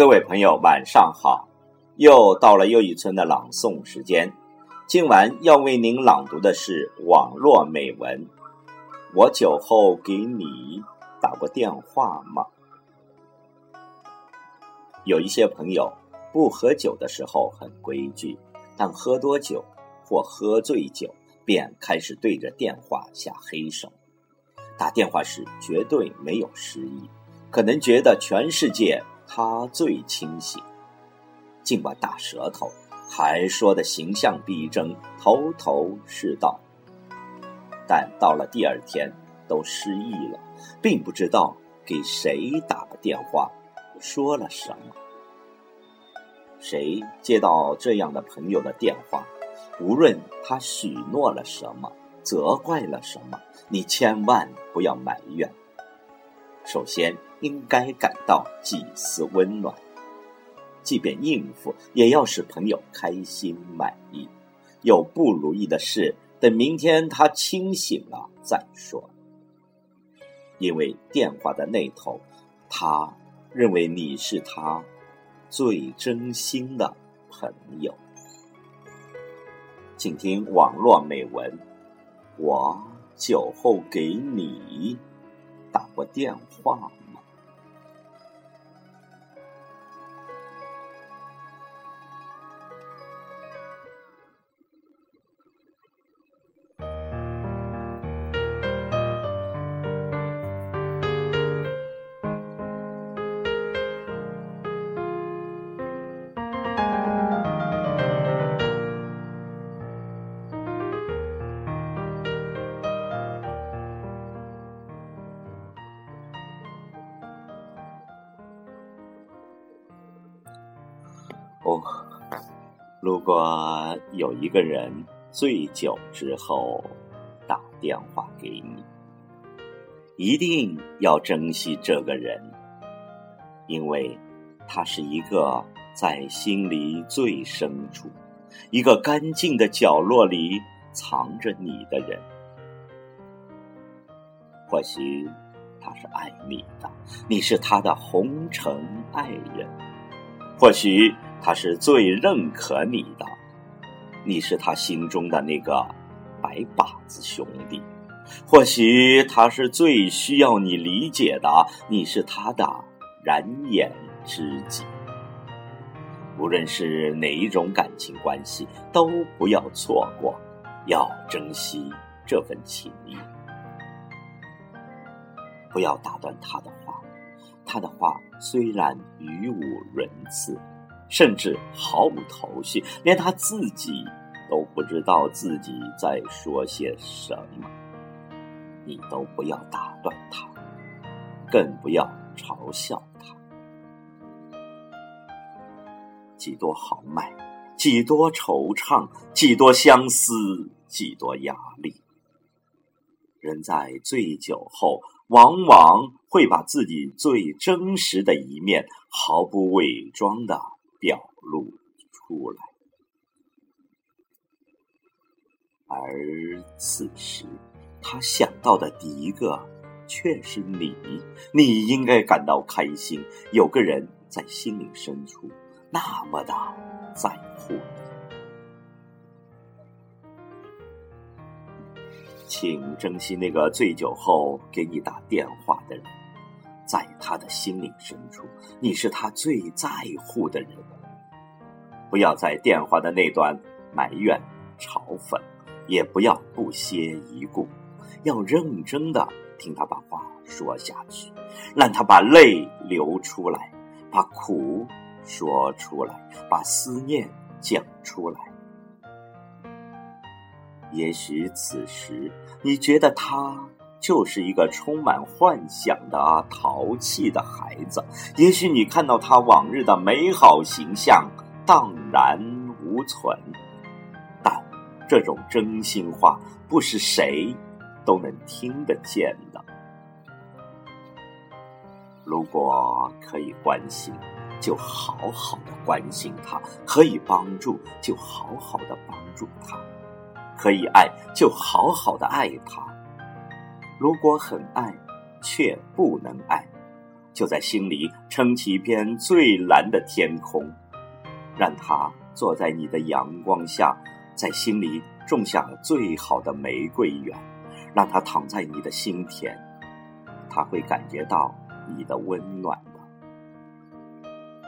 各位朋友，晚上好！又到了又一村的朗诵时间。今晚要为您朗读的是网络美文。我酒后给你打过电话吗？有一些朋友不喝酒的时候很规矩，但喝多酒或喝醉酒，便开始对着电话下黑手。打电话时绝对没有失忆，可能觉得全世界。他最清醒，尽管大舌头，还说的形象逼真，头头是道。但到了第二天，都失忆了，并不知道给谁打了电话，说了什么。谁接到这样的朋友的电话，无论他许诺了什么，责怪了什么，你千万不要埋怨。首先。应该感到几丝温暖，即便应付，也要使朋友开心满意。有不如意的事，等明天他清醒了再说。因为电话的那头，他认为你是他最真心的朋友。请听网络美文：我酒后给你电话。如果有一个人醉酒之后打电话给你，一定要珍惜这个人，因为他是一个在心里最深处、一个干净的角落里藏着你的人。或许他是爱你的，你是他的红尘爱人；或许。他是最认可你的，你是他心中的那个白靶子兄弟。或许他是最需要你理解的，你是他的燃眼知己。无论是哪一种感情关系，都不要错过，要珍惜这份情谊。不要打断他的话，他的话虽然语无伦次。甚至毫无头绪，连他自己都不知道自己在说些什么。你都不要打断他，更不要嘲笑他。几多豪迈，几多惆怅，几多相思，几多压力。人在醉酒后，往往会把自己最真实的一面毫不伪装的。表露出来，而此时他想到的第一个却是你，你应该感到开心，有个人在心灵深处那么的在乎你。请珍惜那个醉酒后给你打电话的人。在他的心灵深处，你是他最在乎的人。不要在电话的那端埋怨、嘲讽，也不要不屑一顾，要认真的听他把话说下去，让他把泪流出来，把苦说出来，把思念讲出来。也许此时你觉得他。就是一个充满幻想的淘气的孩子。也许你看到他往日的美好形象荡然无存，但这种真心话不是谁都能听得见的。如果可以关心，就好好的关心他；可以帮助，就好好的帮助他；可以爱，就好好的爱他。如果很爱，却不能爱，就在心里撑起一片最蓝的天空，让他坐在你的阳光下，在心里种下最好的玫瑰园，让他躺在你的心田，他会感觉到你的温暖的。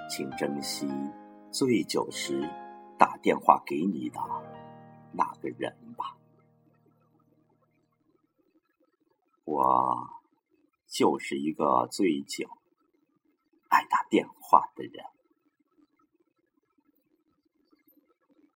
请珍惜醉酒时打电话给你的那个人吧。我就是一个醉酒、爱打电话的人